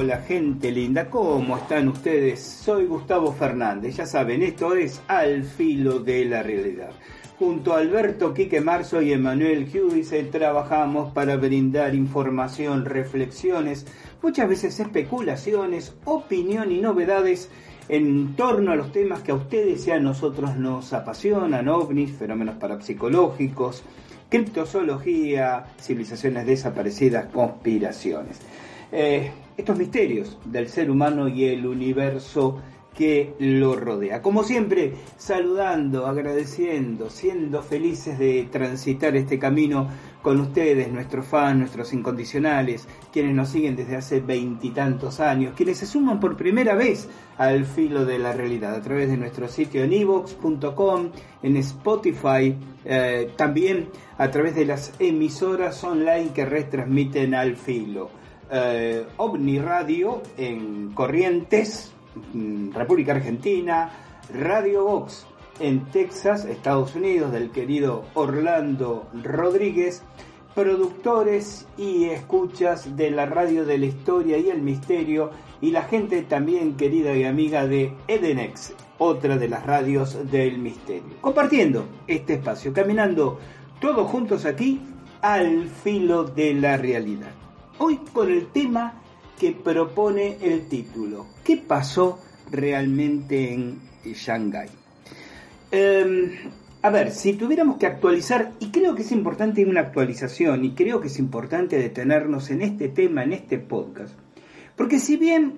Hola, gente linda, ¿cómo están ustedes? Soy Gustavo Fernández, ya saben, esto es Al Filo de la Realidad. Junto a Alberto Quique Marzo y Emanuel Giudice trabajamos para brindar información, reflexiones, muchas veces especulaciones, opinión y novedades en torno a los temas que a ustedes y a nosotros nos apasionan, ovnis, fenómenos parapsicológicos, criptozoología, civilizaciones desaparecidas, conspiraciones. Eh, estos misterios del ser humano y el universo que lo rodea. Como siempre, saludando, agradeciendo, siendo felices de transitar este camino con ustedes, nuestros fans, nuestros incondicionales, quienes nos siguen desde hace veintitantos años, quienes se suman por primera vez al filo de la realidad a través de nuestro sitio en evox.com, en Spotify, eh, también a través de las emisoras online que retransmiten al filo. Eh, OVNI Radio en Corrientes, mm, República Argentina, Radio Vox en Texas, Estados Unidos, del querido Orlando Rodríguez, productores y escuchas de la radio de la historia y el misterio, y la gente también querida y amiga de Edenex, otra de las radios del misterio. Compartiendo este espacio, caminando todos juntos aquí al filo de la realidad. Hoy con el tema que propone el título, ¿qué pasó realmente en Shanghái? Em, a ver, si tuviéramos que actualizar, y creo que es importante una actualización, y creo que es importante detenernos en este tema, en este podcast, porque si bien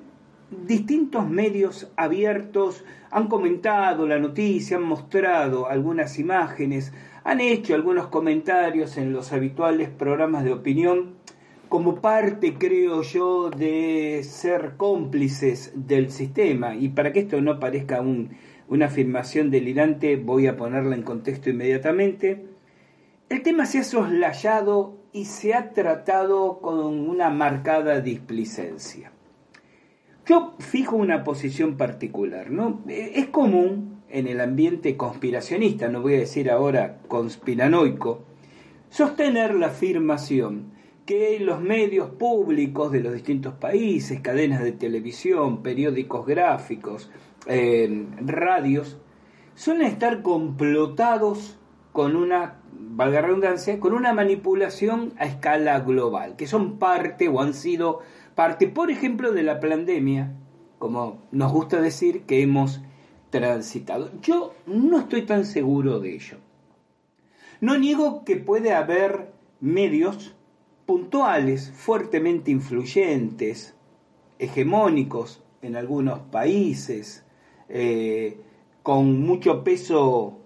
distintos medios abiertos han comentado la noticia, han mostrado algunas imágenes, han hecho algunos comentarios en los habituales programas de opinión, como parte, creo yo, de ser cómplices del sistema, y para que esto no parezca un, una afirmación delirante, voy a ponerla en contexto inmediatamente. El tema se ha soslayado y se ha tratado con una marcada displicencia. Yo fijo una posición particular, ¿no? Es común en el ambiente conspiracionista, no voy a decir ahora conspiranoico, sostener la afirmación que los medios públicos de los distintos países, cadenas de televisión, periódicos gráficos, eh, radios suelen estar complotados con una, valga redundancia, con una manipulación a escala global, que son parte o han sido parte, por ejemplo, de la pandemia, como nos gusta decir que hemos transitado. Yo no estoy tan seguro de ello. No niego que puede haber medios puntuales, fuertemente influyentes, hegemónicos en algunos países, eh, con mucho peso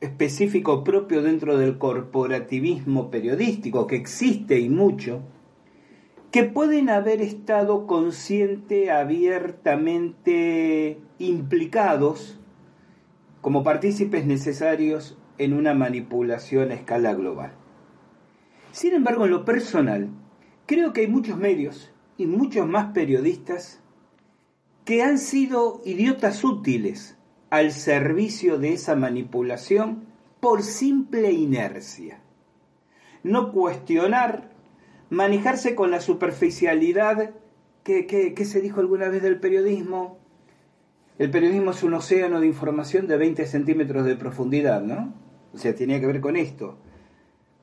específico propio dentro del corporativismo periodístico, que existe y mucho, que pueden haber estado consciente, abiertamente implicados como partícipes necesarios en una manipulación a escala global. Sin embargo, en lo personal, creo que hay muchos medios y muchos más periodistas que han sido idiotas útiles al servicio de esa manipulación por simple inercia. No cuestionar, manejarse con la superficialidad que, se dijo alguna vez del periodismo. El periodismo es un océano de información de 20 centímetros de profundidad, ¿no? O sea, tenía que ver con esto.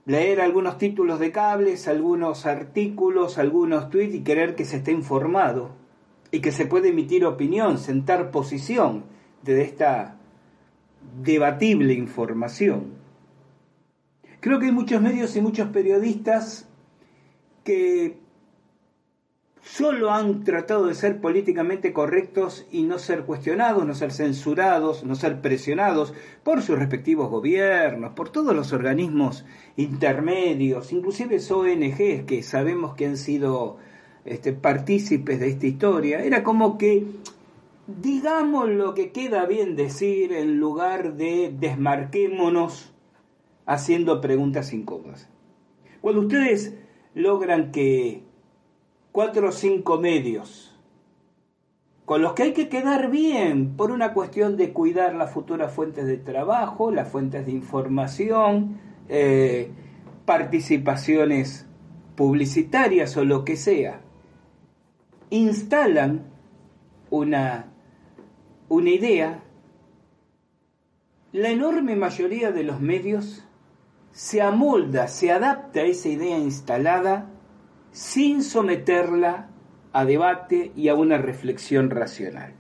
Leer algunos títulos de cables, algunos artículos, algunos tweets y querer que se esté informado y que se puede emitir opinión, sentar posición de esta debatible información. Creo que hay muchos medios y muchos periodistas que solo han tratado de ser políticamente correctos y no ser cuestionados, no ser censurados, no ser presionados por sus respectivos gobiernos, por todos los organismos intermedios, inclusive ONGs que sabemos que han sido este, partícipes de esta historia. Era como que digamos lo que queda bien decir en lugar de desmarquémonos haciendo preguntas incómodas. Cuando ustedes logran que cuatro o cinco medios con los que hay que quedar bien por una cuestión de cuidar las futuras fuentes de trabajo, las fuentes de información, eh, participaciones publicitarias o lo que sea, instalan una, una idea, la enorme mayoría de los medios se amolda, se adapta a esa idea instalada sin someterla a debate y a una reflexión racional.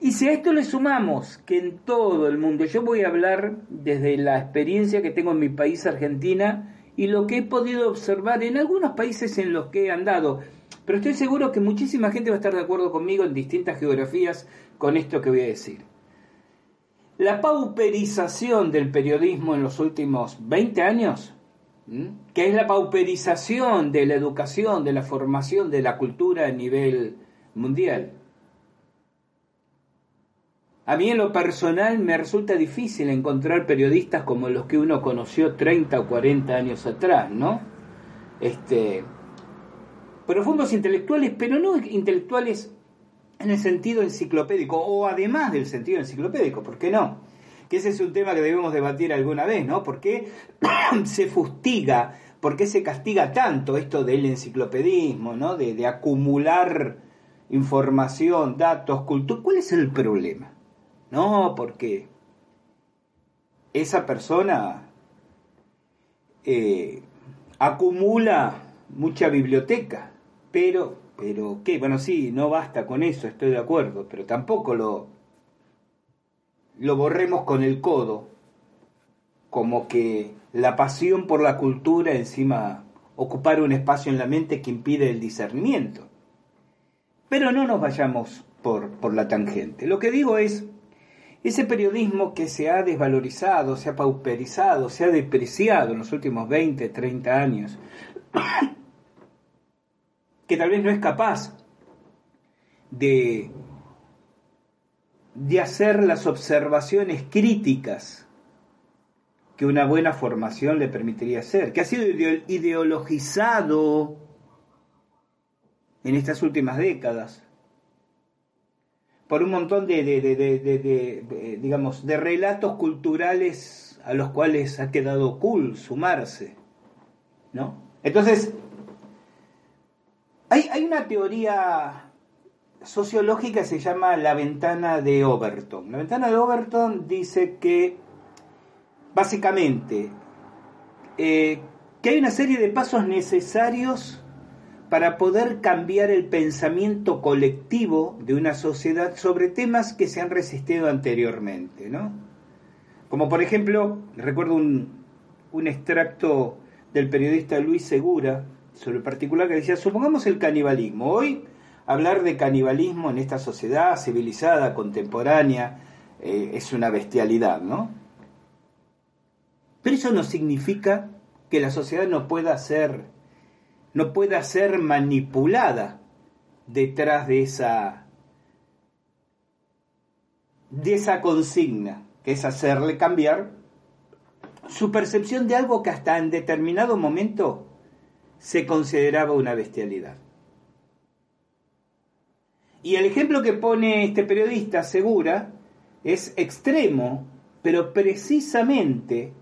Y si a esto le sumamos que en todo el mundo, yo voy a hablar desde la experiencia que tengo en mi país, Argentina, y lo que he podido observar en algunos países en los que he andado, pero estoy seguro que muchísima gente va a estar de acuerdo conmigo en distintas geografías con esto que voy a decir. La pauperización del periodismo en los últimos 20 años que es la pauperización de la educación, de la formación, de la cultura a nivel mundial. A mí en lo personal me resulta difícil encontrar periodistas como los que uno conoció 30 o 40 años atrás, ¿no? Este, profundos intelectuales, pero no intelectuales en el sentido enciclopédico, o además del sentido enciclopédico, ¿por qué no? Que ese es un tema que debemos debatir alguna vez, ¿no? ¿Por qué se fustiga, por qué se castiga tanto esto del enciclopedismo, ¿no? De, acumular información, datos, cultura. ¿Cuál es el problema? No, porque esa persona eh, acumula mucha biblioteca, pero, pero, ¿qué? Bueno, sí, no basta con eso, estoy de acuerdo, pero tampoco lo, lo borremos con el codo, como que la pasión por la cultura encima ocupar un espacio en la mente que impide el discernimiento. Pero no nos vayamos por, por la tangente. Lo que digo es, ese periodismo que se ha desvalorizado, se ha pauperizado, se ha depreciado en los últimos 20, 30 años, que tal vez no es capaz de de hacer las observaciones críticas que una buena formación le permitiría hacer, que ha sido ideologizado en estas últimas décadas por un montón de, digamos, de relatos culturales a los cuales ha quedado cool sumarse, ¿no? Entonces, hay, hay una teoría sociológica se llama la ventana de Overton. La ventana de Overton dice que básicamente eh, que hay una serie de pasos necesarios para poder cambiar el pensamiento colectivo de una sociedad sobre temas que se han resistido anteriormente, ¿no? Como por ejemplo, recuerdo un, un extracto del periodista Luis Segura sobre el particular que decía, supongamos el canibalismo. Hoy hablar de canibalismo en esta sociedad civilizada, contemporánea, eh, es una bestialidad, ¿no? Pero eso no significa que la sociedad no pueda ser, no pueda ser manipulada detrás de esa, de esa consigna, que es hacerle cambiar su percepción de algo que hasta en determinado momento se consideraba una bestialidad. Y el ejemplo que pone este periodista, Segura, es extremo, pero precisamente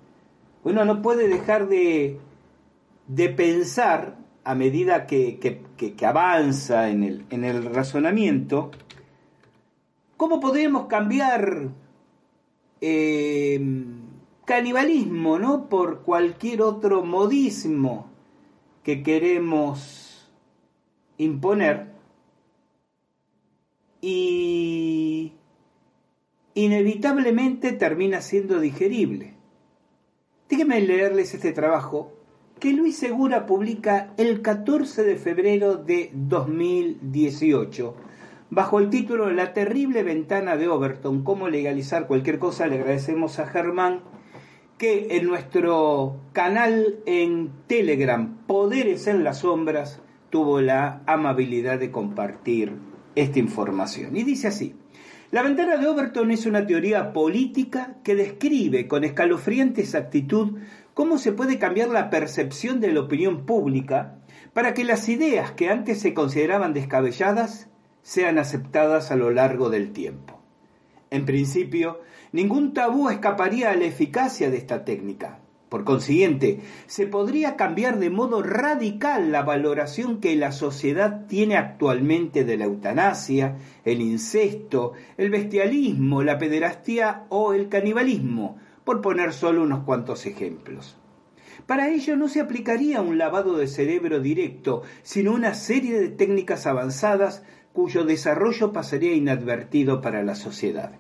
uno no puede dejar de, de pensar a medida que, avanza en el, en el razonamiento, cómo podemos cambiar eh, canibalismo ¿no? por cualquier otro modismo que queremos imponer y inevitablemente termina siendo digerible. Déjenme leerles este trabajo que Luis Segura publica el 14 de febrero de 2018 bajo el título La terrible ventana de Overton, cómo legalizar cualquier cosa. Le agradecemos a Germán que en nuestro canal en Telegram, Poderes en las Sombras, tuvo la amabilidad de compartir esta información. Y dice así, la ventana de Overton es una teoría política que describe con escalofriante exactitud cómo se puede cambiar la percepción de la opinión pública para que las ideas que antes se consideraban descabelladas sean aceptadas a lo largo del tiempo. En principio, ningún tabú escaparía a la eficacia de esta técnica. Por consiguiente, se podría cambiar de modo radical la valoración que la sociedad tiene actualmente de la eutanasia, el incesto, el bestialismo, la pederastía o el canibalismo, por poner solo unos cuantos ejemplos. Para ello no se aplicaría un lavado de cerebro directo, sino una serie de técnicas avanzadas cuyo desarrollo pasaría inadvertido para la sociedad.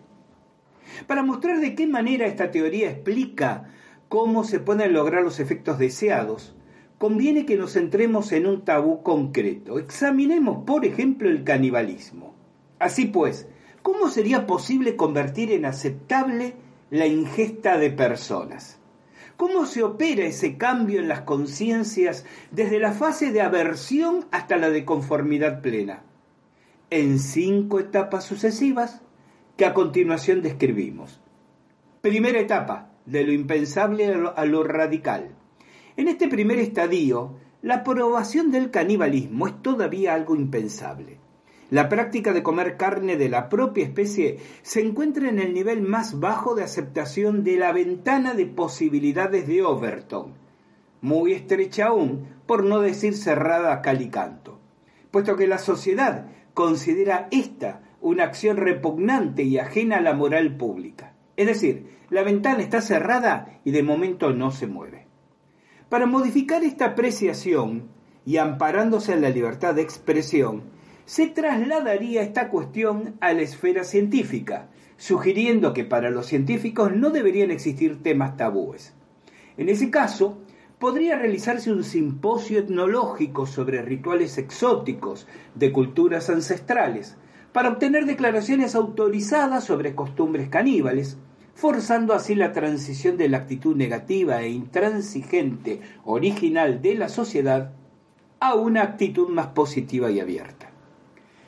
Para mostrar de qué manera esta teoría explica cómo se pueden lograr los efectos deseados, conviene que nos centremos en un tabú concreto. Examinemos, por ejemplo, el canibalismo. Así pues, ¿cómo sería posible convertir en aceptable la ingesta de personas? ¿Cómo se opera ese cambio en las conciencias desde la fase de aversión hasta la de conformidad plena? En cinco etapas sucesivas que a continuación describimos. Primera etapa, de lo impensable a lo, radical. En este primer estadio, la aprobación del canibalismo es todavía algo impensable. La práctica de comer carne de la propia especie se encuentra en el nivel más bajo de aceptación de la ventana de posibilidades de Overton, muy estrecha aún, por no decir cerrada a cal y canto, puesto que la sociedad considera esta una acción repugnante y ajena a la moral pública. Es decir, la ventana está cerrada y de momento no se mueve. Para modificar esta apreciación y amparándose en la libertad de expresión, se trasladaría esta cuestión a la esfera científica, sugiriendo que para los científicos no deberían existir temas tabúes. En ese caso, podría realizarse un simposio etnológico sobre rituales exóticos de culturas ancestrales, para obtener declaraciones autorizadas sobre costumbres caníbales, forzando así la transición de la actitud negativa e intransigente original de la sociedad a una actitud más positiva y abierta.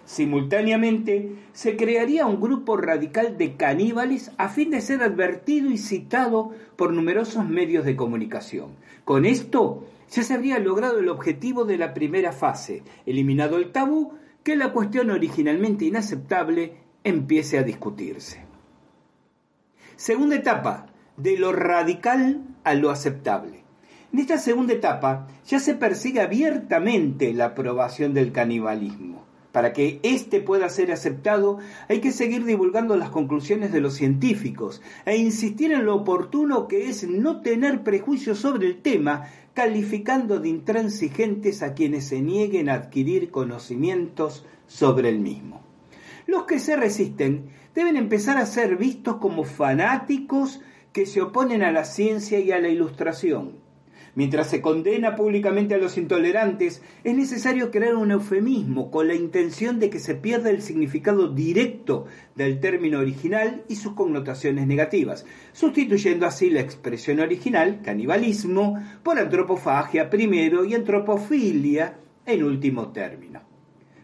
Simultáneamente, se crearía un grupo radical de caníbales a fin de ser advertido y citado por numerosos medios de comunicación. Con esto ya se habría logrado el objetivo de la primera fase, eliminado el tabú, que la cuestión originalmente inaceptable empiece a discutirse. Segunda etapa, de lo radical a lo aceptable. En esta segunda etapa ya se persigue abiertamente la aprobación del canibalismo. Para que éste pueda ser aceptado hay que seguir divulgando las conclusiones de los científicos e insistir en lo oportuno que es no tener prejuicios sobre el tema, calificando de intransigentes a quienes se nieguen a adquirir conocimientos sobre el mismo. Los que se resisten deben empezar a ser vistos como fanáticos que se oponen a la ciencia y a la ilustración. Mientras se condena públicamente a los intolerantes, es necesario crear un eufemismo con la intención de que se pierda el significado directo del término original y sus connotaciones negativas, sustituyendo así la expresión original, canibalismo, por antropofagia primero y antropofilia en último término.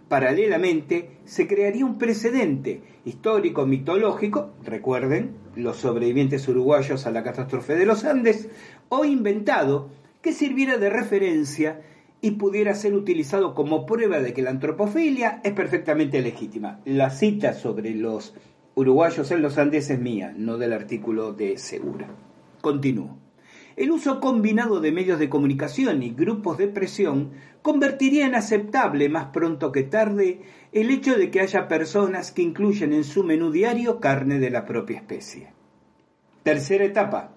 Paralelamente, se crearía un precedente histórico mitológico, recuerden, los sobrevivientes uruguayos a la catástrofe de los Andes, o inventado, que sirviera de referencia y pudiera ser utilizado como prueba de que la antropofilia es perfectamente legítima. La cita sobre los uruguayos en los Andes es mía, no del artículo de Segura. Continúo. El uso combinado de medios de comunicación y grupos de presión convertiría en aceptable más pronto que tarde el hecho de que haya personas que incluyen en su menú diario carne de la propia especie. Tercera etapa.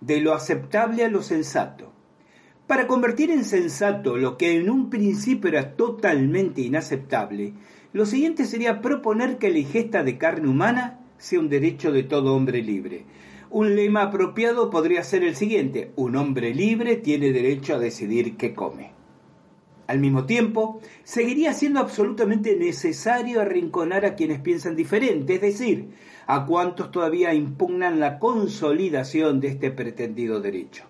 De lo aceptable a lo sensato. Para convertir en sensato lo que en un principio era totalmente inaceptable, lo siguiente sería proponer que la ingesta de carne humana sea un derecho de todo hombre libre. Un lema apropiado podría ser el siguiente, un hombre libre tiene derecho a decidir qué come. Al mismo tiempo, seguiría siendo absolutamente necesario arrinconar a quienes piensan diferente, es decir, a cuantos todavía impugnan la consolidación de este pretendido derecho.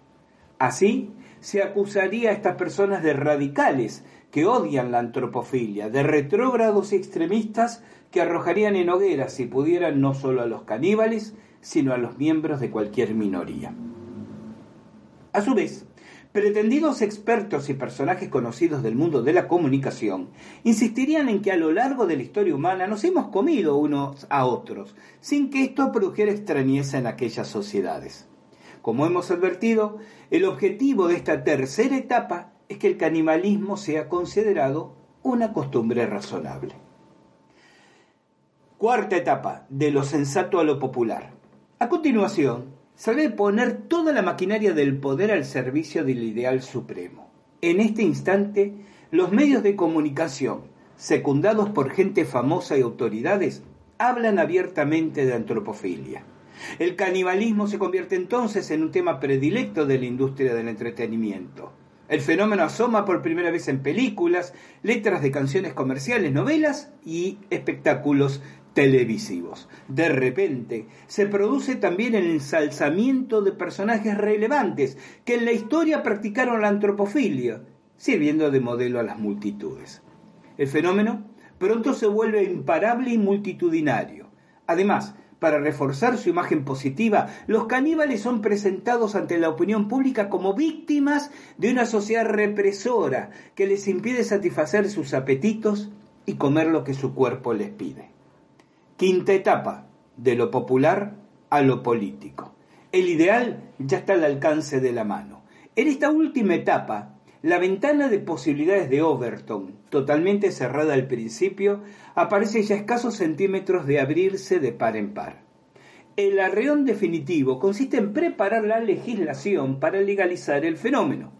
Así, se acusaría a estas personas de radicales que odian la antropofilia, de retrógrados extremistas que arrojarían en hogueras si pudieran no solo a los caníbales, sino a los miembros de cualquier minoría. A su vez, pretendidos expertos y personajes conocidos del mundo de la comunicación insistirían en que a lo largo de la historia humana nos hemos comido unos a otros, sin que esto produjera extrañeza en aquellas sociedades. Como hemos advertido, el objetivo de esta tercera etapa es que el canibalismo sea considerado una costumbre razonable. Cuarta etapa, de lo sensato a lo popular. A continuación, se debe poner toda la maquinaria del poder al servicio del ideal supremo. En este instante, los medios de comunicación, secundados por gente famosa y autoridades, hablan abiertamente de antropofilia. El canibalismo se convierte entonces en un tema predilecto de la industria del entretenimiento. El fenómeno asoma por primera vez en películas, letras de canciones comerciales, novelas y espectáculos televisivos. De repente, se produce también el ensalzamiento de personajes relevantes que en la historia practicaron la antropofilia, sirviendo de modelo a las multitudes. El fenómeno pronto se vuelve imparable y multitudinario. Además, para reforzar su imagen positiva, los caníbales son presentados ante la opinión pública como víctimas de una sociedad represora que les impide satisfacer sus apetitos y comer lo que su cuerpo les pide. Quinta etapa, de lo popular a lo político. El ideal ya está al alcance de la mano. En esta última etapa, la ventana de posibilidades de Overton, totalmente cerrada al principio, aparece ya a escasos centímetros de abrirse de par en par. El arreón definitivo consiste en preparar la legislación para legalizar el fenómeno.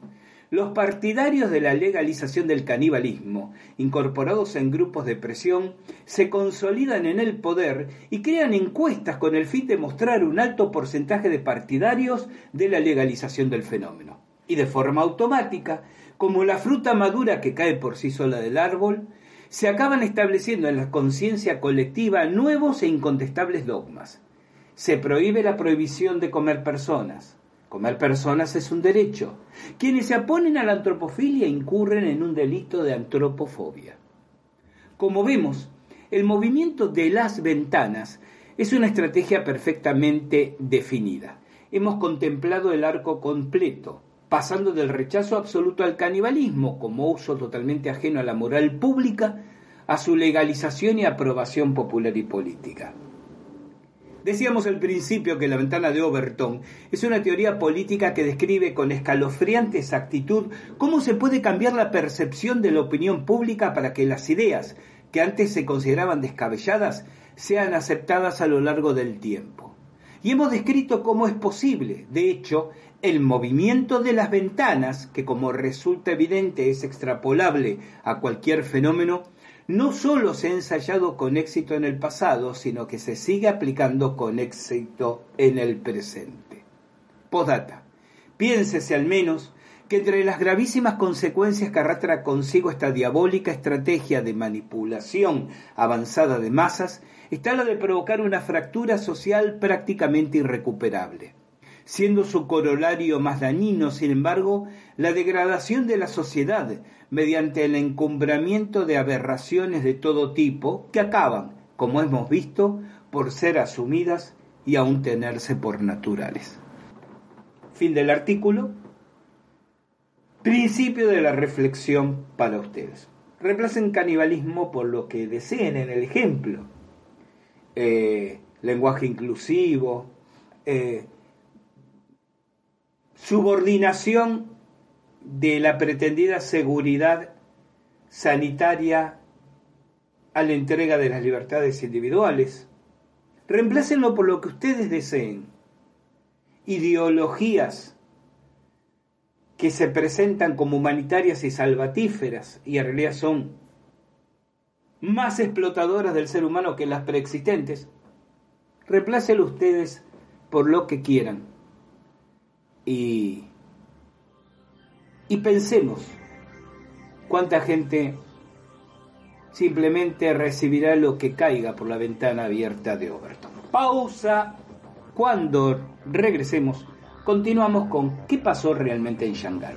Los partidarios de la legalización del canibalismo, incorporados en grupos de presión, se consolidan en el poder y crean encuestas con el fin de mostrar un alto porcentaje de partidarios de la legalización del fenómeno. Y de forma automática, como la fruta madura que cae por sí sola del árbol, se acaban estableciendo en la conciencia colectiva nuevos e incontestables dogmas. Se prohíbe la prohibición de comer personas, Comer personas es un derecho. Quienes se oponen a la antropofilia incurren en un delito de antropofobia. Como vemos, el movimiento de las ventanas es una estrategia perfectamente definida. Hemos contemplado el arco completo, pasando del rechazo absoluto al canibalismo como uso totalmente ajeno a la moral pública, a su legalización y aprobación popular y política. Decíamos al principio que la ventana de Overton es una teoría política que describe con escalofriante exactitud cómo se puede cambiar la percepción de la opinión pública para que las ideas que antes se consideraban descabelladas sean aceptadas a lo largo del tiempo. Y hemos descrito cómo es posible, de hecho, el movimiento de las ventanas, que como resulta evidente es extrapolable a cualquier fenómeno, no solo se ha ensayado con éxito en el pasado, sino que se sigue aplicando con éxito en el presente. Podata. Piénsese al menos que entre las gravísimas consecuencias que arrastra consigo esta diabólica estrategia de manipulación avanzada de masas está la de provocar una fractura social prácticamente irrecuperable siendo su corolario más dañino, sin embargo, la degradación de la sociedad mediante el encumbramiento de aberraciones de todo tipo que acaban, como hemos visto, por ser asumidas y aún tenerse por naturales. Fin del artículo. Principio de la reflexión para ustedes. Reemplacen canibalismo por lo que deseen en el ejemplo. Eh, lenguaje inclusivo, eh, subordinación de la pretendida seguridad sanitaria a la entrega de las libertades individuales. Reemplácenlo por lo que ustedes deseen. Ideologías que se presentan como humanitarias y salvatíferas y en realidad son más explotadoras del ser humano que las preexistentes, reemplacen ustedes por lo que quieran. Y, y pensemos cuánta gente simplemente recibirá lo que caiga por la ventana abierta de Overton. Pausa. Cuando regresemos, continuamos con qué pasó realmente en Shanghái.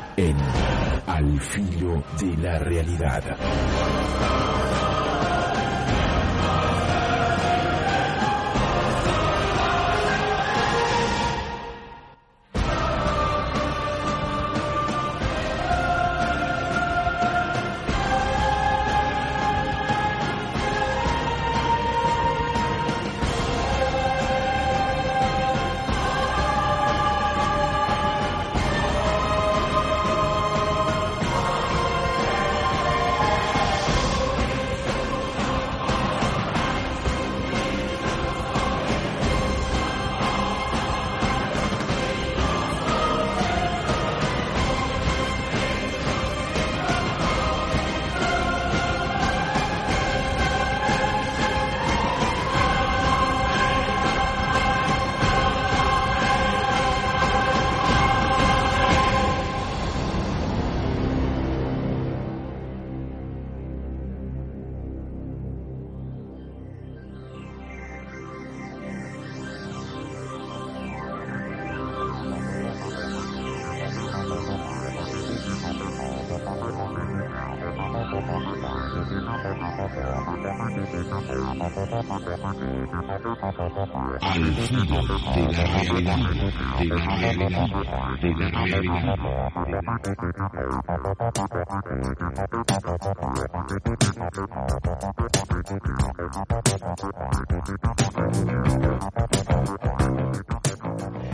en Al filo de la realidad.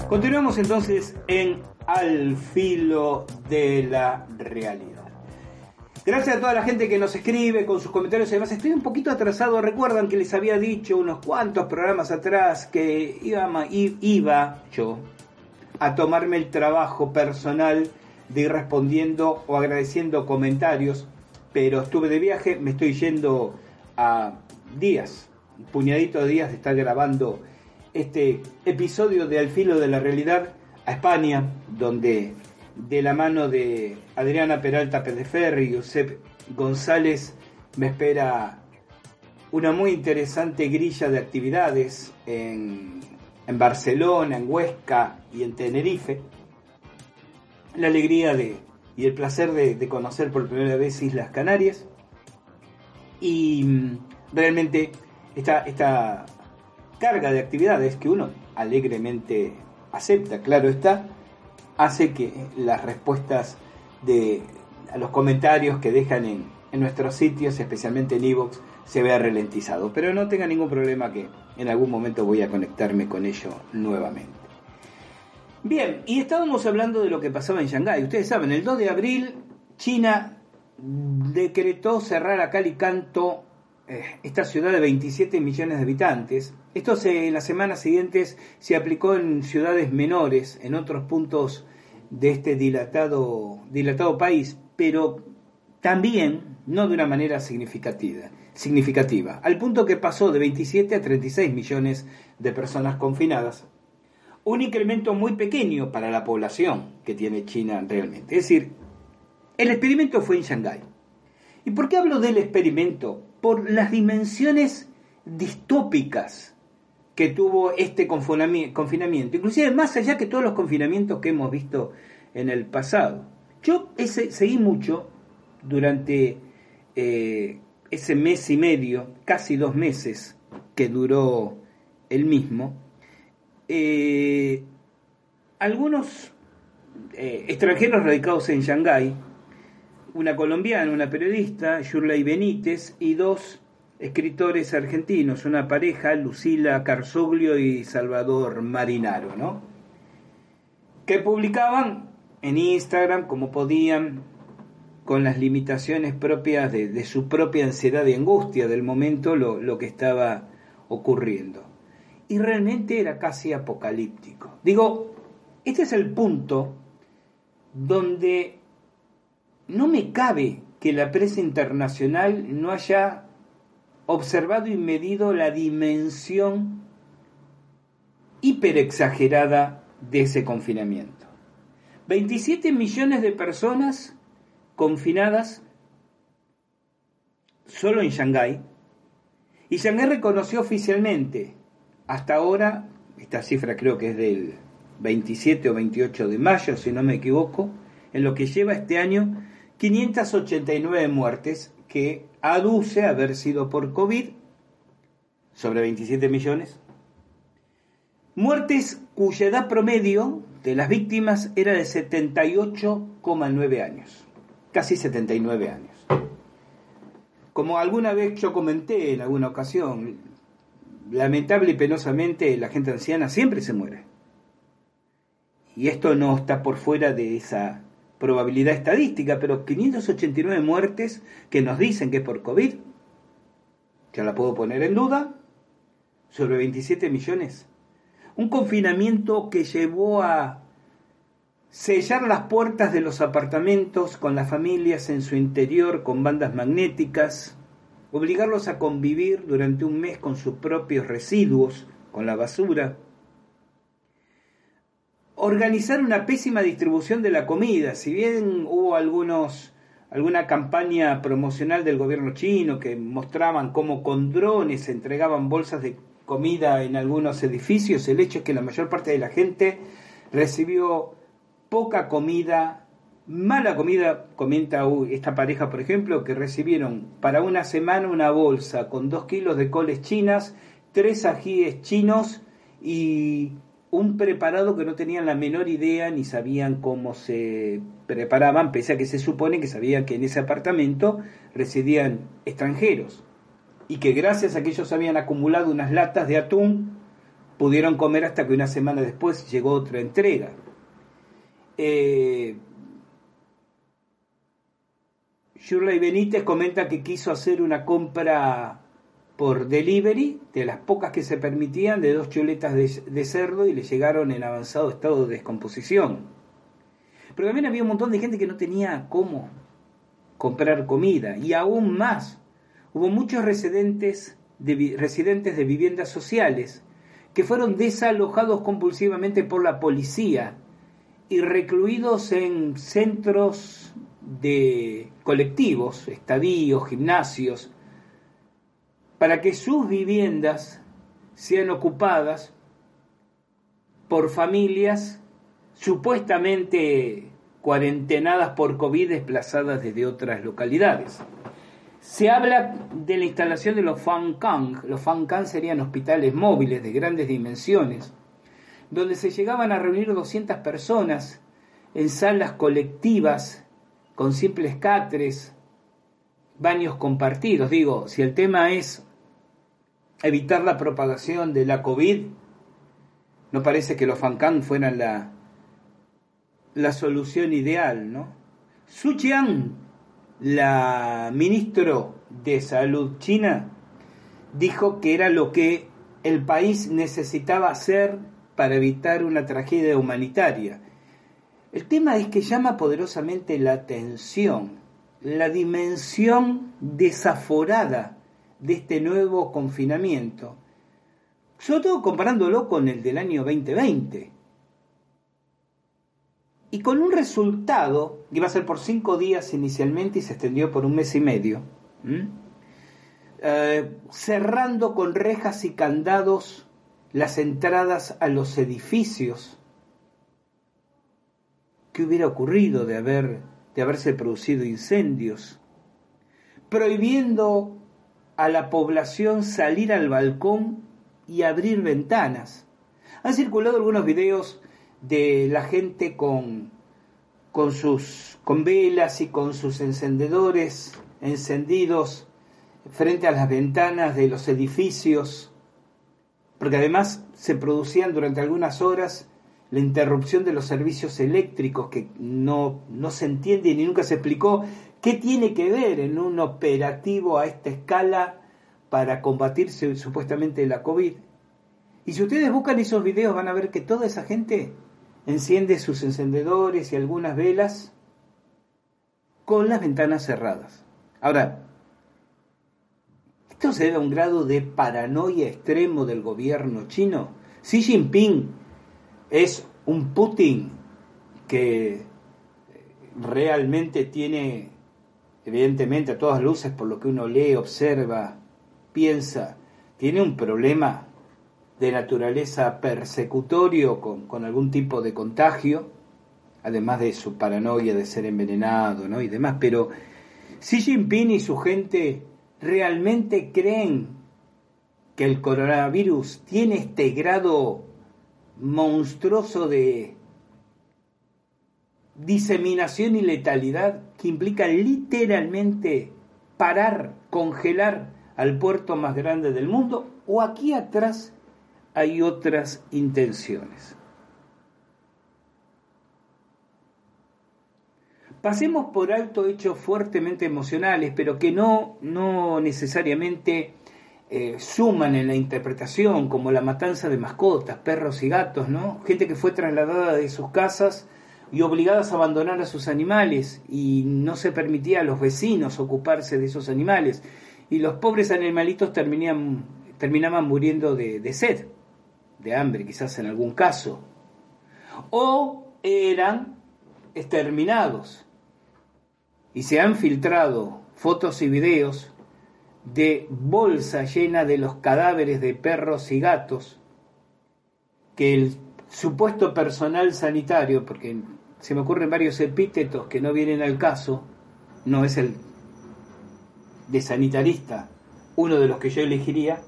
Continuamos entonces en Al filo de la realidad. Gracias a toda la gente que nos escribe con sus comentarios. Además, estoy un poquito atrasado. Recuerdan que les había dicho unos cuantos programas atrás que iba, iba yo a tomarme el trabajo personal de ir respondiendo o agradeciendo comentarios. Pero estuve de viaje, me estoy yendo a días, un puñadito de días de estar grabando este episodio de Al filo de la realidad a España, donde de la mano de Adriana Peralta Pedeferri y Josep González me espera una muy interesante grilla de actividades en, en Barcelona, en Huesca y en Tenerife. La alegría de, y el placer de, conocer por primera vez Islas Canarias. Y mm, realmente esta, esta carga de actividades que uno alegremente acepta, claro está, hace que las respuestas de a los comentarios que dejan en, en nuestros sitios, especialmente en Evox, se vea ralentizado. Pero no tenga ningún problema que en algún momento voy a conectarme con ello nuevamente. Bien, y estábamos hablando de lo que pasaba en Shanghái. Ustedes saben, el 2 de abril China decretó cerrar a cal y canto eh, esta ciudad de 27 millones de habitantes. Esto se, en las semanas siguientes se aplicó en ciudades menores, en otros puntos de este dilatado, dilatado país, pero también no de una manera significativa, significativa, al punto que pasó de 27 a 36 millones de personas confinadas, un incremento muy pequeño para la población que tiene China realmente. Es decir, el experimento fue en Shanghái. ¿Y por qué hablo del experimento? Por las dimensiones distópicas que tuvo este confinamiento, inclusive más allá que todos los confinamientos que hemos visto en el pasado. Yo seguí mucho durante eh, ese mes y medio, casi dos meses que duró el mismo, eh, algunos eh, extranjeros radicados en Shanghái, una colombiana, una periodista, Shirley Benítez, y dos escritores argentinos, una pareja, Lucila Carzoglio y Salvador Marinaro, ¿no? Que publicaban en Instagram como podían, con las limitaciones propias de, su propia ansiedad y angustia del momento, lo que estaba ocurriendo. Y realmente era casi apocalíptico. Digo, este es el punto donde no me cabe que la prensa internacional no haya observado y medido la dimensión hiperexagerada de ese confinamiento. 27 millones de personas confinadas solo en Shanghái. Y Shanghái reconoció oficialmente, hasta ahora, esta cifra creo que es del 27 o 28 de mayo, si no me equivoco, en lo que lleva este año, 589 muertes que aduce haber sido por COVID, sobre 27 millones. Muertes cuya edad promedio de las víctimas era de 78,9 años, casi 79 años. Como alguna vez yo comenté en alguna ocasión, lamentable y penosamente la gente anciana siempre se muere. Y esto no está por fuera de esa probabilidad estadística, pero 589 muertes que nos dicen que es por COVID, ya la puedo poner en duda, sobre 27 millones. Un confinamiento que llevó a sellar las puertas de los apartamentos con las familias en su interior con bandas magnéticas, obligarlos a convivir durante un mes con sus propios residuos, con la basura, organizar una pésima distribución de la comida. Si bien hubo algunos alguna campaña promocional del gobierno chino que mostraban cómo con drones se entregaban bolsas de comida en algunos edificios, el hecho es que la mayor parte de la gente recibió poca comida Mala comida, comenta esta pareja, por ejemplo, que recibieron para una semana una bolsa con dos kilos de coles chinas, tres ajíes chinos y un preparado que no tenían la menor idea ni sabían cómo se preparaban, pese a que se supone que sabían que en ese apartamento residían extranjeros y que gracias a que ellos habían acumulado unas latas de atún, pudieron comer hasta que una semana después llegó otra entrega. Eh, Shirley Benítez comenta que quiso hacer una compra por delivery, de las pocas que se permitían, de dos chuletas de, cerdo y le llegaron en avanzado estado de descomposición. Pero también había un montón de gente que no tenía cómo comprar comida. Y aún más, hubo muchos residentes de, residentes de viviendas sociales que fueron desalojados compulsivamente por la policía y recluidos en centros de colectivos, estadíos, gimnasios, para que sus viviendas sean ocupadas por familias supuestamente cuarentenadas por COVID desplazadas desde otras localidades. Se habla de la instalación de los FANCAN. Los FANCAN serían hospitales móviles de grandes dimensiones, donde se llegaban a reunir 200 personas en salas colectivas con simples catres, baños compartidos. Digo, si el tema es evitar la propagación de la COVID, no parece que los FANCAN fueran la, la solución ideal, ¿no? Su Chiang, la ministro de Salud china, dijo que era lo que el país necesitaba hacer para evitar una tragedia humanitaria el tema es que llama poderosamente la atención la dimensión desaforada de este nuevo confinamiento, sobre todo comparándolo con el del año 2020. Y con un resultado, que iba a ser por cinco días inicialmente y se extendió por un mes y medio, eh, cerrando con rejas y candados las entradas a los edificios ¿Qué hubiera ocurrido de, haber, de haberse producido incendios? Prohibiendo a la población salir al balcón y abrir ventanas. Han circulado algunos videos de la gente con, con sus con velas y con sus encendedores encendidos frente a las ventanas de los edificios, porque además se producían durante algunas horas la interrupción de los servicios eléctricos que no, no se entiende ni nunca se explicó qué tiene que ver en un operativo a esta escala para combatirse supuestamente la COVID. Y si ustedes buscan esos videos van a ver que toda esa gente enciende sus encendedores y algunas velas con las ventanas cerradas. Ahora, esto se debe a un grado de paranoia extremo del gobierno chino. Xi Jinping es un Putin que realmente tiene, evidentemente a todas luces, por lo que uno lee, observa, piensa, tiene un problema de naturaleza persecutorio con, algún tipo de contagio, además de su paranoia de ser envenenado ¿no? y demás, pero Xi Jinping y su gente realmente creen que el coronavirus tiene este grado monstruoso de diseminación y letalidad que implica literalmente parar, congelar al puerto más grande del mundo, o aquí atrás hay otras intenciones. Pasemos por alto hechos fuertemente emocionales, pero que no, no necesariamente eh, suman en la interpretación, como la matanza de mascotas, perros y gatos, ¿no? Gente que fue trasladada de sus casas y obligadas a abandonar a sus animales y no se permitía a los vecinos ocuparse de esos animales. Y los pobres animalitos terminaban, muriendo de, de sed, de hambre quizás en algún caso, o eran exterminados. Y se han filtrado fotos y videos de bolsa llena de los cadáveres de perros y gatos que el supuesto personal sanitario, porque se me ocurren varios epítetos que no vienen al caso, no es el de sanitarista, uno de los que yo elegiría,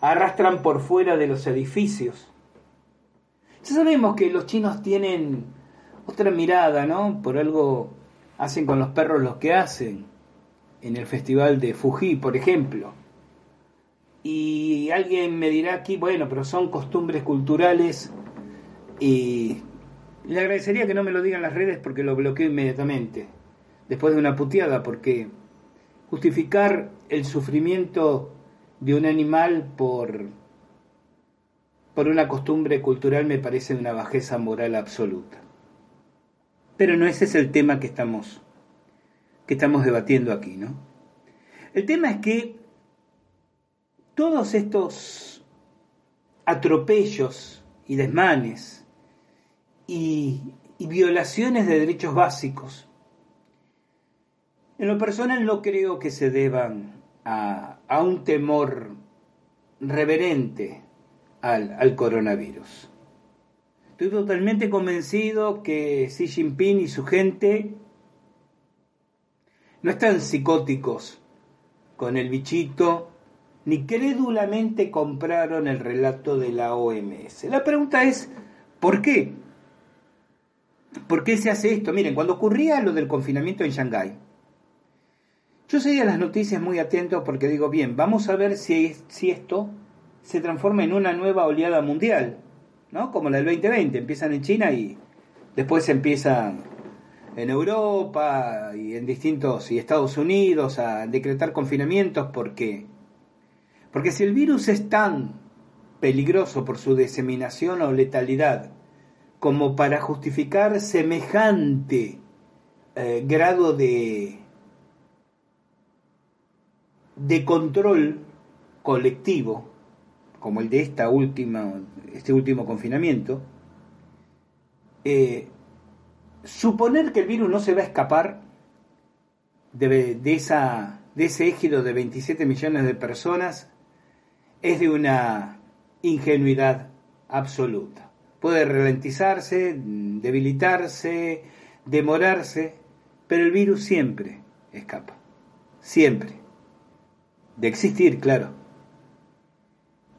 arrastran por fuera de los edificios. Ya sabemos que los chinos tienen otra mirada, ¿no? Por algo hacen con los perros lo que hacen en el festival de Fuji, por ejemplo. Y alguien me dirá aquí, bueno, pero son costumbres culturales y le agradecería que no me lo digan las redes porque lo bloqueo inmediatamente, después de una puteada, porque justificar el sufrimiento de un animal por, por una costumbre cultural me parece una bajeza moral absoluta. Pero no ese es el tema que estamos, que estamos debatiendo aquí, ¿no? El tema es que todos estos atropellos y desmanes y, violaciones de derechos básicos en lo personal no creo que se deban a, un temor reverente al, al, coronavirus. Estoy totalmente convencido que Xi Jinping y su gente no están psicóticos con el bichito, ni crédulamente compraron el relato de la OMS. La pregunta es, ¿por qué? ¿Por qué se hace esto? Miren, cuando ocurría lo del confinamiento en Shanghái, yo seguía las noticias muy atento porque digo, bien, vamos a ver si, si esto se transforma en una nueva oleada mundial, ¿no? Como la del 2020, empiezan en China y después empiezan en Europa y en distintos y Estados Unidos a decretar confinamientos porque porque si el virus es tan peligroso por su diseminación o letalidad como para justificar semejante eh, grado de de control colectivo, como el de esta última, este último confinamiento, eh, suponer que el virus no se va a escapar de, esa, de ese égido de 27 millones de personas es de una ingenuidad absoluta. Puede ralentizarse, debilitarse, demorarse, pero el virus siempre escapa, siempre de existir, claro.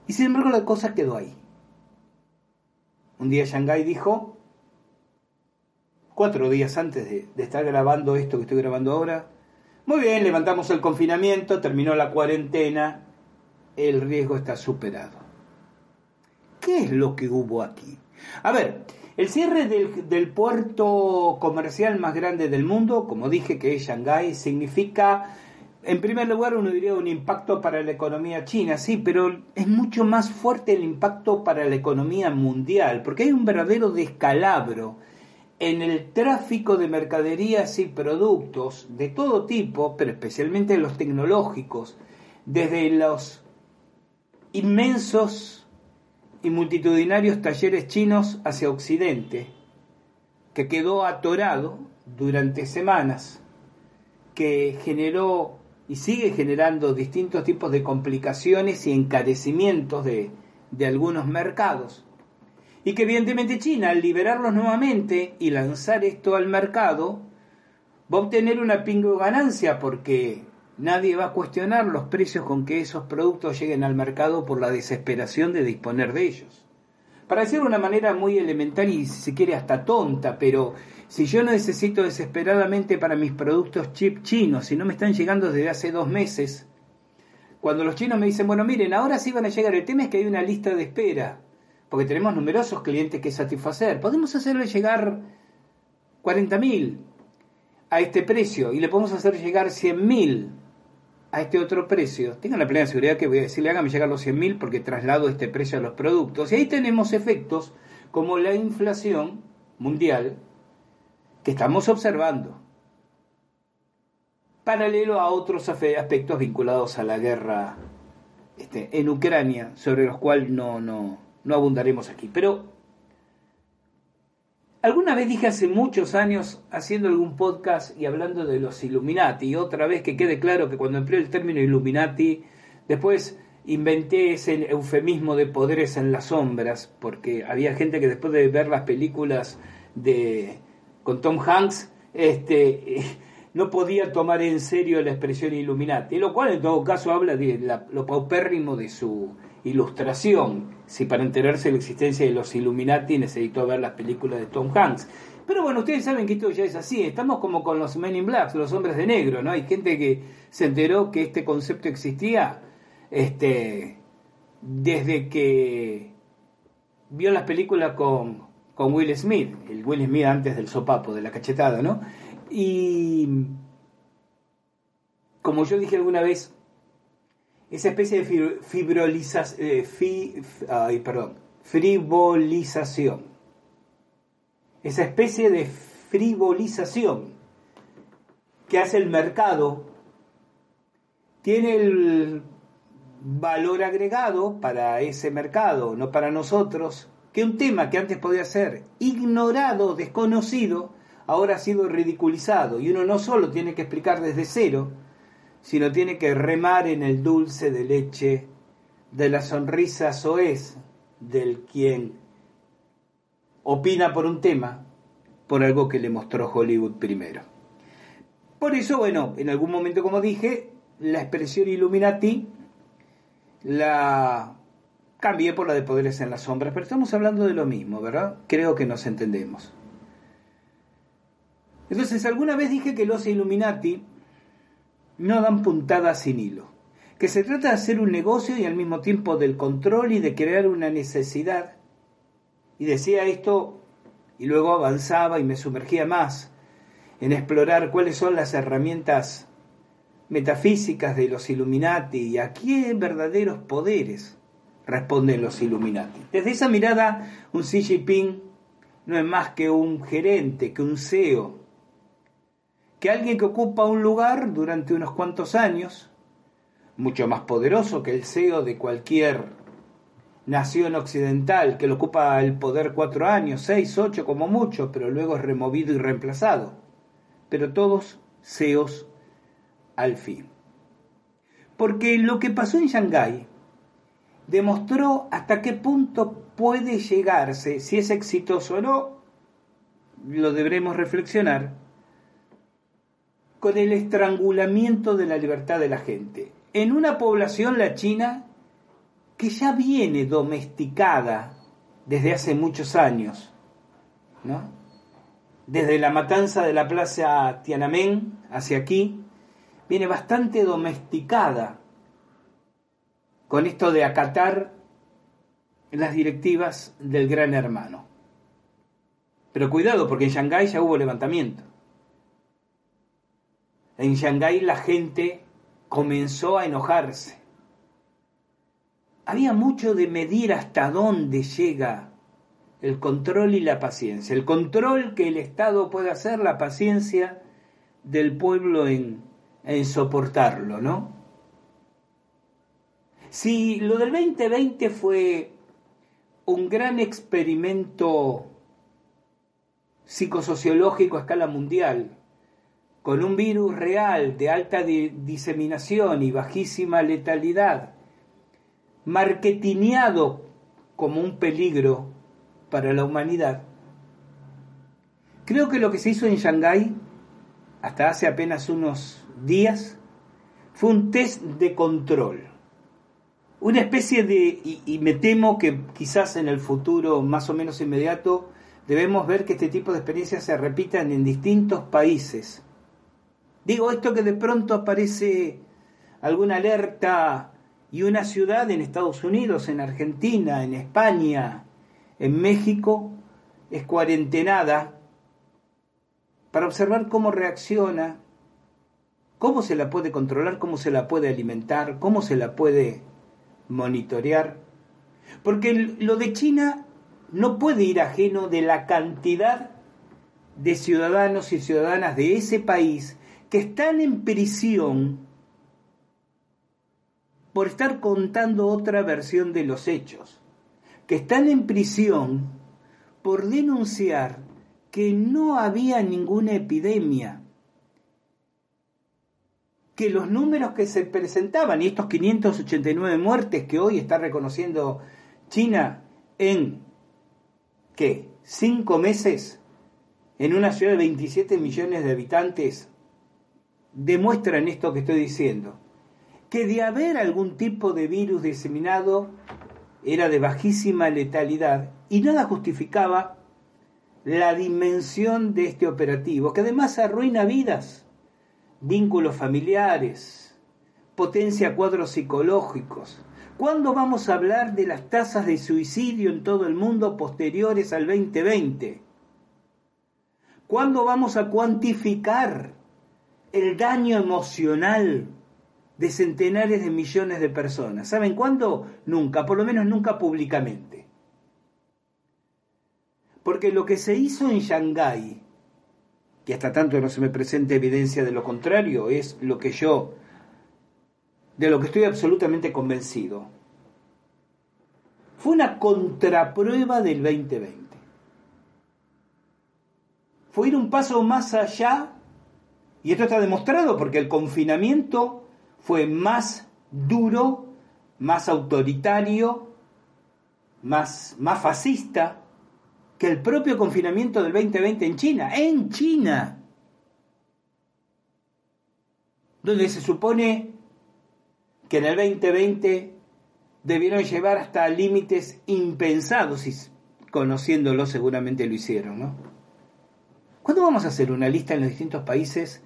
Y sin embargo la cosa quedó ahí. Un día Shanghai dijo, cuatro días antes de, estar grabando esto que estoy grabando ahora, muy bien, levantamos el confinamiento, terminó la cuarentena, el riesgo está superado. ¿Qué es lo que hubo aquí? A ver, el cierre del, del puerto comercial más grande del mundo, como dije que es Shanghái, significa en primer lugar, uno diría un impacto para la economía china, sí, pero es mucho más fuerte el impacto para la economía mundial, porque hay un verdadero descalabro en el tráfico de mercaderías y productos de todo tipo, pero especialmente los tecnológicos, desde los inmensos y multitudinarios talleres chinos hacia Occidente, que quedó atorado durante semanas, que generó y sigue generando distintos tipos de complicaciones y encarecimientos de, de algunos mercados. Y que evidentemente China, al liberarlos nuevamente y lanzar esto al mercado, va a obtener una pingo ganancia porque nadie va a cuestionar los precios con que esos productos lleguen al mercado por la desesperación de disponer de ellos. Para decirlo de una manera muy elemental y si se quiere hasta tonta, pero si yo necesito desesperadamente para mis productos chip chinos, si no me están llegando desde hace dos meses, cuando los chinos me dicen, bueno, miren, ahora sí van a llegar, el tema es que hay una lista de espera, porque tenemos numerosos clientes que satisfacer, podemos hacerle llegar 40.000 a este precio y le podemos hacer llegar 100.000 a este otro precio. Tengan la plena seguridad que voy a decirle, hágame llegar los 100.000 porque traslado este precio a los productos. Y ahí tenemos efectos como la inflación mundial, que estamos observando, paralelo a otros aspectos vinculados a la guerra este, en Ucrania, sobre los cuales no, no, no abundaremos aquí. Pero alguna vez dije hace muchos años, haciendo algún podcast y hablando de los Illuminati, y otra vez que quede claro que cuando empleo el término Illuminati, después inventé ese eufemismo de poderes en las sombras, porque había gente que después de ver las películas de con Tom Hanks, este, no podía tomar en serio la expresión Illuminati, lo cual en todo caso habla de lo paupérrimo de su ilustración, si para enterarse de la existencia de los Illuminati necesitó ver las películas de Tom Hanks. Pero bueno, ustedes saben que esto ya es así, estamos como con los Men in Black, los hombres de negro, ¿no? Hay gente que se enteró que este concepto existía este, desde que vio las películas con, con Will Smith, el Will Smith antes del sopapo, de la cachetada, ¿no? Y como yo dije alguna vez, esa especie de fibrolización, eh, perdón, frivolización, esa especie de frivolización que hace el mercado, tiene el valor agregado para ese mercado, no para nosotros, que un tema que antes podía ser ignorado, desconocido, ahora ha sido ridiculizado y uno no solo tiene que explicar desde cero, sino tiene que remar en el dulce de leche de la sonrisa soez del quien opina por un tema, por algo que le mostró Hollywood primero. Por eso, bueno, en algún momento, como dije, la expresión Illuminati la cambié por la de poderes en las sombras, pero estamos hablando de lo mismo, ¿verdad? Creo que nos entendemos. Entonces, alguna vez dije que los Illuminati no dan puntadas sin hilo, que se trata de hacer un negocio y al mismo tiempo del control y de crear una necesidad. Y decía esto y luego avanzaba y me sumergía más en explorar cuáles son las herramientas metafísicas de los Illuminati y a qué verdaderos poderes responden los Illuminati. Desde esa mirada, un Xi Jinping no es más que un gerente, que un CEO, que alguien que ocupa un lugar durante unos cuantos años, mucho más poderoso que el CEO de cualquier nación occidental, que lo ocupa el poder cuatro años, seis, ocho como mucho, pero luego es removido y reemplazado. Pero todos CEOs al fin. Porque lo que pasó en Shanghái demostró hasta qué punto puede llegarse, si es exitoso o no, lo deberemos reflexionar, con el estrangulamiento de la libertad de la gente. En una población, la China, que ya viene domesticada desde hace muchos años, ¿no? Desde la matanza de la plaza Tiananmen hacia aquí, viene bastante domesticada con esto de acatar las directivas del gran hermano. Pero cuidado, porque en Shanghái ya hubo levantamiento. En Shanghái la gente comenzó a enojarse. Había mucho de medir hasta dónde llega el control y la paciencia. El control que el Estado puede hacer, la paciencia del pueblo en, en soportarlo, ¿no? Si lo del 2020 fue un gran experimento psicosociológico a escala mundial, con un virus real de alta diseminación y bajísima letalidad, marketineado como un peligro para la humanidad, creo que lo que se hizo en Shanghái, hasta hace apenas unos días, fue un test de control. Una especie de, y, me temo que quizás en el futuro más o menos inmediato, debemos ver que este tipo de experiencias se repitan en distintos países. Digo esto que de pronto aparece alguna alerta y una ciudad en Estados Unidos, en Argentina, en España, en México, es cuarentenada para observar cómo reacciona ¿Cómo se la puede controlar? ¿Cómo se la puede alimentar? ¿Cómo se la puede monitorear? Porque lo de China no puede ir ajeno de la cantidad de ciudadanos y ciudadanas de ese país que están en prisión por estar contando otra versión de los hechos, que están en prisión por denunciar que no había ninguna epidemia, que los números que se presentaban y estos 589 muertes que hoy está reconociendo China en, ¿qué? Cinco meses, en una ciudad de 27 millones de habitantes demuestran esto que estoy diciendo, que de haber algún tipo de virus diseminado era de bajísima letalidad y nada justificaba la dimensión de este operativo, que además arruina vidas, vínculos familiares, potencia cuadros psicológicos. ¿Cuándo vamos a hablar de las tasas de suicidio en todo el mundo posteriores al 2020? ¿Cuándo vamos a cuantificar el daño emocional de centenares de millones de personas? ¿Saben cuándo? Nunca, por lo menos nunca públicamente. Porque lo que se hizo en Shanghái, que hasta tanto no se me presente evidencia de lo contrario, es lo que yo, de lo que estoy absolutamente convencido, fue una contraprueba del 2020 fue ir un paso más allá, y esto está demostrado porque el confinamiento fue más duro, más autoritario, más, más fascista que el propio confinamiento del 2020 en China, en China, donde se supone que en el 2020 debieron llevar hasta límites impensados, y conociéndolo seguramente lo hicieron, ¿no? ¿Cuándo vamos a hacer una lista en los distintos países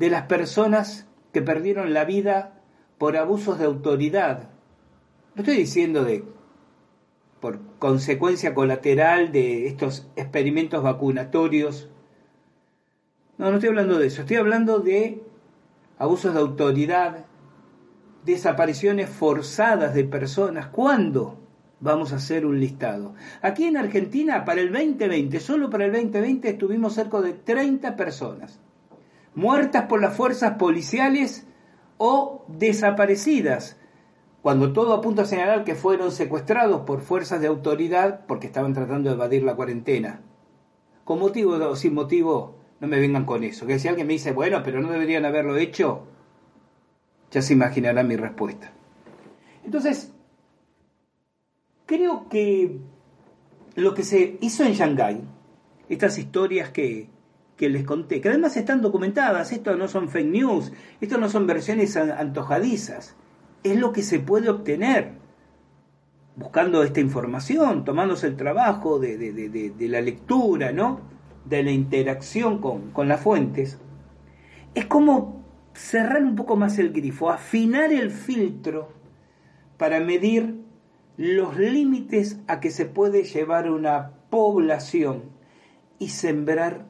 de las personas que perdieron la vida por abusos de autoridad? No estoy diciendo de por consecuencia colateral de estos experimentos vacunatorios. No, no estoy hablando de eso. Estoy hablando de abusos de autoridad, desapariciones forzadas de personas. ¿Cuándo? vamos a hacer un listado. Aquí en Argentina, para el 2020, solo para el 2020, estuvimos cerca de 30 personas muertas por las fuerzas policiales o desaparecidas, cuando todo apunta a señalar que fueron secuestrados por fuerzas de autoridad porque estaban tratando de evadir la cuarentena. Con motivo o sin motivo, no me vengan con eso. Que si alguien me dice, bueno, pero no deberían haberlo hecho, ya se imaginará mi respuesta. Entonces, creo que lo que se hizo en Shanghái, estas historias que, les conté, que además están documentadas, esto no son fake news, esto no son versiones antojadizas, es lo que se puede obtener buscando esta información, tomándose el trabajo de, la lectura, ¿no? de la interacción con, con las fuentes, es como cerrar un poco más el grifo, afinar el filtro para medir los límites a que se puede llevar una población y sembrar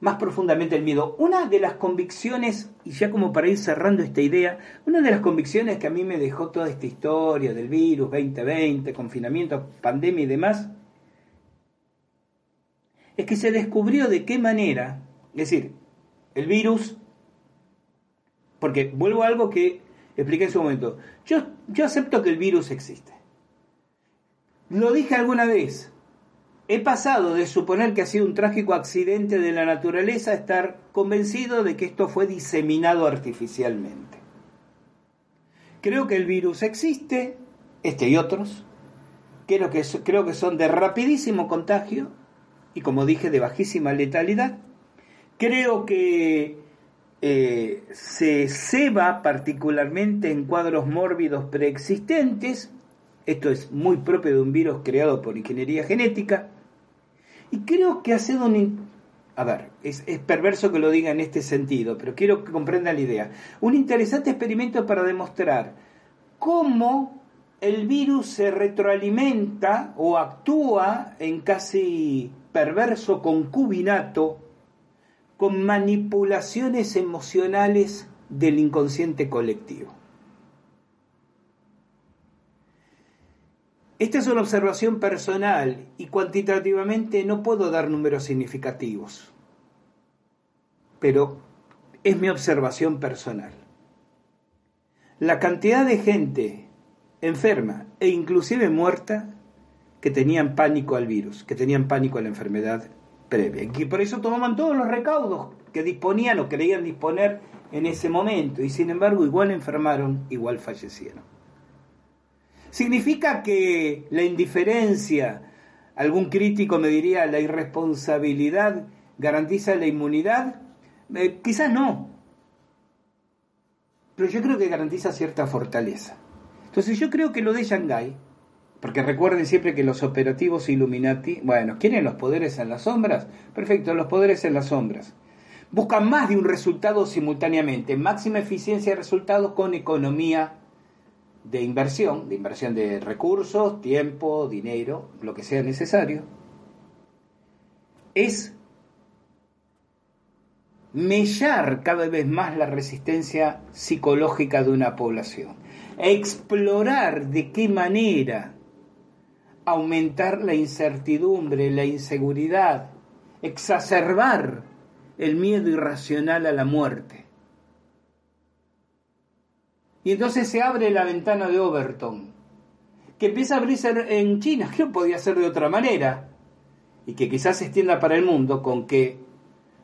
más profundamente el miedo. Una de las convicciones, y ya como para ir cerrando esta idea, una de las convicciones que a mí me dejó toda esta historia del virus 2020, confinamiento, pandemia y demás, es que se descubrió de qué manera, es decir, el virus, porque vuelvo a algo que expliqué en su momento, yo, yo acepto que el virus existe. Lo dije alguna vez. He pasado de suponer que ha sido un trágico accidente de la naturaleza a estar convencido de que esto fue diseminado artificialmente. Creo que el virus existe, este y otros. Creo que, creo que son de rapidísimo contagio y, como dije, de bajísima letalidad. Creo que eh, se ceba particularmente en cuadros mórbidos preexistentes esto es muy propio de un virus creado por ingeniería genética. Y creo que ha sido un... A ver, es, perverso que lo diga en este sentido, pero quiero que comprendan la idea. Un interesante experimento para demostrar cómo el virus se retroalimenta o actúa en casi perverso concubinato con manipulaciones emocionales del inconsciente colectivo. Esta es una observación personal y cuantitativamente no puedo dar números significativos, pero es mi observación personal. La cantidad de gente enferma e inclusive muerta que tenían pánico al virus, que tenían pánico a la enfermedad previa, y por eso tomaban todos los recaudos que disponían o creían disponer en ese momento, y sin embargo igual enfermaron, igual fallecieron. Significa que la indiferencia, algún crítico me diría la irresponsabilidad ¿Garantiza la inmunidad? Eh, quizás no. Pero yo creo que garantiza cierta fortaleza. Entonces yo creo que lo de Shanghái, porque recuerden siempre que los operativos Illuminati, bueno, ¿quieren los poderes en las sombras? Perfecto, los poderes en las sombras. Buscan más de un resultado simultáneamente, máxima eficiencia de resultados con economía de inversión, de inversión de recursos, tiempo, dinero, lo que sea necesario, es mellar cada vez más la resistencia psicológica de una población, explorar de qué manera aumentar la incertidumbre, la inseguridad, exacerbar el miedo irracional a la muerte. Y entonces se abre la ventana de Overton, que empieza a abrirse en China, que no podía ser de otra manera, y que quizás se extienda para el mundo con que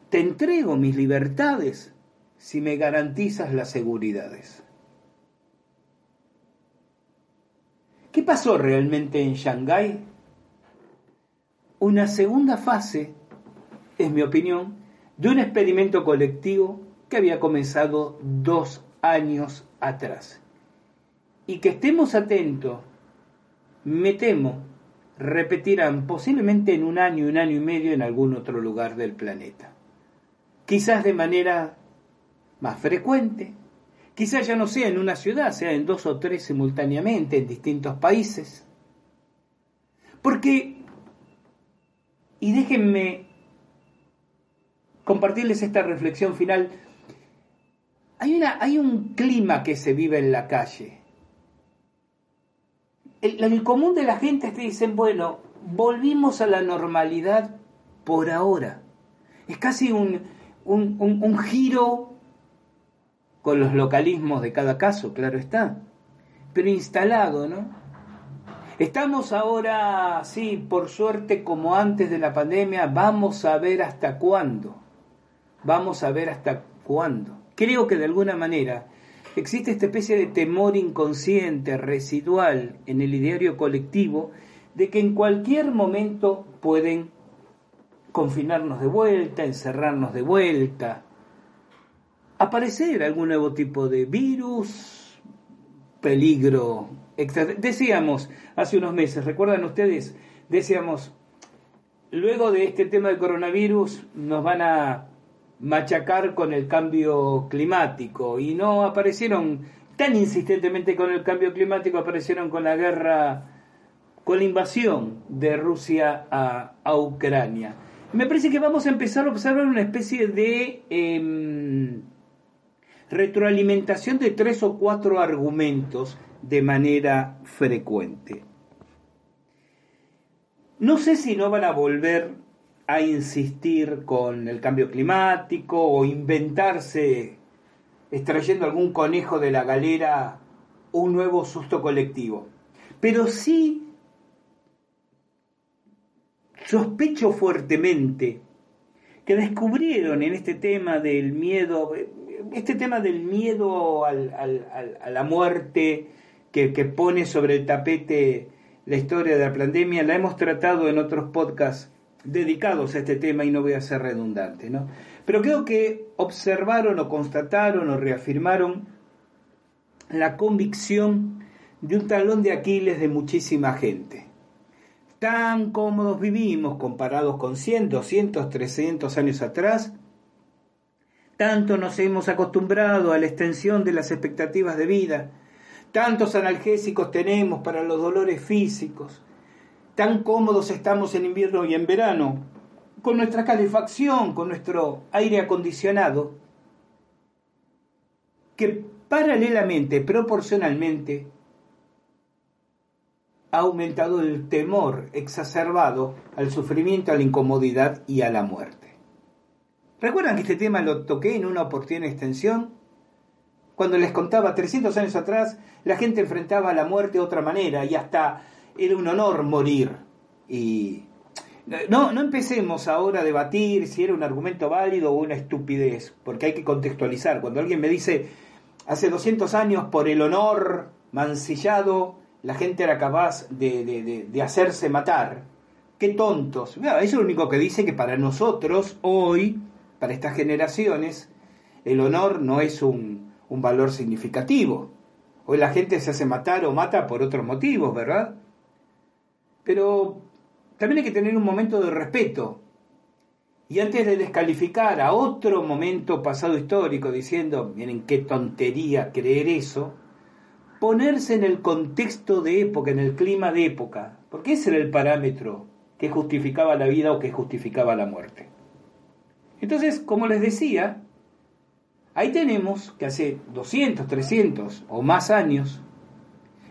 te entrego mis libertades si me garantizas las seguridades. ¿Qué pasó realmente en Shanghái? Una segunda fase, es mi opinión, de un experimento colectivo que había comenzado dos años atrás. Y que estemos atentos, me temo, repetirán posiblemente en un año, un año y medio en algún otro lugar del planeta quizás de manera más frecuente, quizás ya no sea en una ciudad, sea en dos o tres simultáneamente en distintos países. Porque, y déjenme compartirles esta reflexión final, hay, una, hay un clima que se vive en la calle. El, común de la gente te dicen, bueno, volvimos a la normalidad por ahora. Es casi un, un, giro con los localismos de cada caso, claro está, pero instalado, ¿no? Estamos ahora, sí, por suerte, como antes de la pandemia, vamos a ver hasta cuándo. Vamos a ver hasta cuándo. Creo que de alguna manera existe esta especie de temor inconsciente, residual, en el ideario colectivo, de que en cualquier momento pueden confinarnos de vuelta, encerrarnos de vuelta, aparecer algún nuevo tipo de virus, peligro. Decíamos hace unos meses, ¿recuerdan ustedes? Decíamos, luego de este tema del coronavirus nos van a machacar con el cambio climático y no aparecieron tan insistentemente con el cambio climático, aparecieron con la guerra, con la invasión de Rusia a, Ucrania me parece que vamos a empezar a observar una especie de em, retroalimentación de tres o cuatro argumentos de manera frecuente. No sé si no van a volver a insistir con el cambio climático o inventarse, extrayendo algún conejo de la galera, un nuevo susto colectivo. Pero sí sospecho fuertemente que descubrieron en este tema del miedo, este tema del miedo a la muerte que, pone sobre el tapete la historia de la pandemia, la hemos tratado en otros podcasts dedicados a este tema y no voy a ser redundante, ¿no? Pero creo que observaron o constataron o reafirmaron la convicción de un talón de Aquiles de muchísima gente. Tan cómodos vivimos comparados con 100, 200, 300 años atrás, tanto nos hemos acostumbrado a la extensión de las expectativas de vida, tantos analgésicos tenemos para los dolores físicos, tan cómodos estamos en invierno y en verano, con nuestra calefacción, con nuestro aire acondicionado, que paralelamente, proporcionalmente, ha aumentado el temor exacerbado al sufrimiento, a la incomodidad y a la muerte. ¿Recuerdan que este tema lo toqué en una oportuna extensión? Cuando les contaba 300 años atrás, la gente enfrentaba la muerte de otra manera y hasta era un honor morir. Y no, no empecemos ahora a debatir si era un argumento válido o una estupidez, porque hay que contextualizar. Cuando alguien me dice, hace 200 años por el honor mancillado, la gente era capaz de, hacerse matar, qué tontos. Eso es lo único que dice que para nosotros, hoy, para estas generaciones, el honor no es un, un valor significativo. Hoy la gente se hace matar o mata por otros motivos, ¿verdad? Pero también hay que tener un momento de respeto. Y antes de descalificar a otro momento pasado histórico diciendo, miren qué tontería creer eso, ponerse en el contexto de época, en el clima de época, porque ese era el parámetro que justificaba la vida o que justificaba la muerte. Entonces, como les decía, ahí tenemos que hace 200, 300 o más años,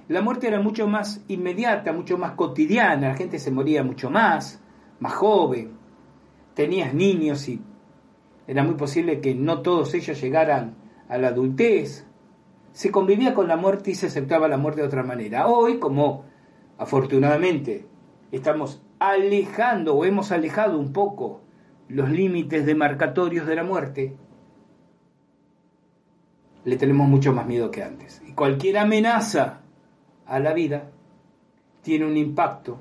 la muerte era mucho más inmediata, mucho más cotidiana, la gente se moría mucho más, más joven, tenías niños y era muy posible que no todos ellos llegaran a la adultez. Se convivía con la muerte y se aceptaba la muerte de otra manera. Hoy, como afortunadamente estamos alejando o hemos alejado un poco los límites demarcatorios de la muerte, le tenemos mucho más miedo que antes. Y cualquier amenaza a la vida tiene un impacto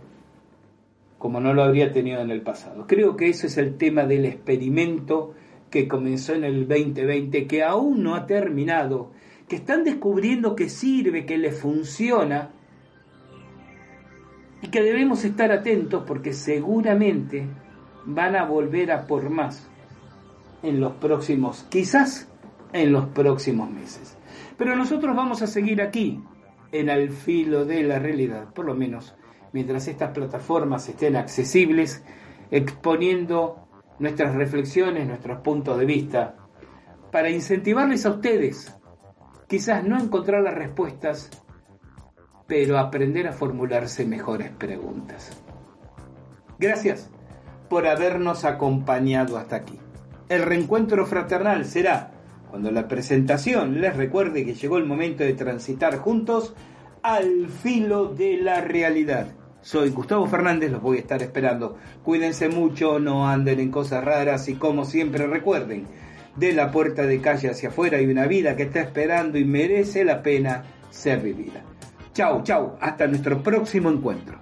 como no lo habría tenido en el pasado. Creo que ese es el tema del experimento que comenzó en el 2020, que aún no ha terminado, que están descubriendo que sirve, que les funciona y que debemos estar atentos porque seguramente van a volver a por más en los próximos, quizás en los próximos meses. Pero nosotros vamos a seguir aquí, en el filo de la realidad, por lo menos mientras estas plataformas estén accesibles, exponiendo nuestras reflexiones, nuestros puntos de vista, para incentivarles a ustedes, quizás no encontrar las respuestas, pero aprender a formularse mejores preguntas. Gracias por habernos acompañado hasta aquí. El reencuentro fraternal será cuando la presentación les recuerde que llegó el momento de transitar juntos al filo de la realidad. Soy Gustavo Fernández, los voy a estar esperando. Cuídense mucho, no anden en cosas raras y como siempre recuerden, de la puerta de calle hacia afuera hay una vida que está esperando y merece la pena ser vivida. Chau, chau, hasta nuestro próximo encuentro.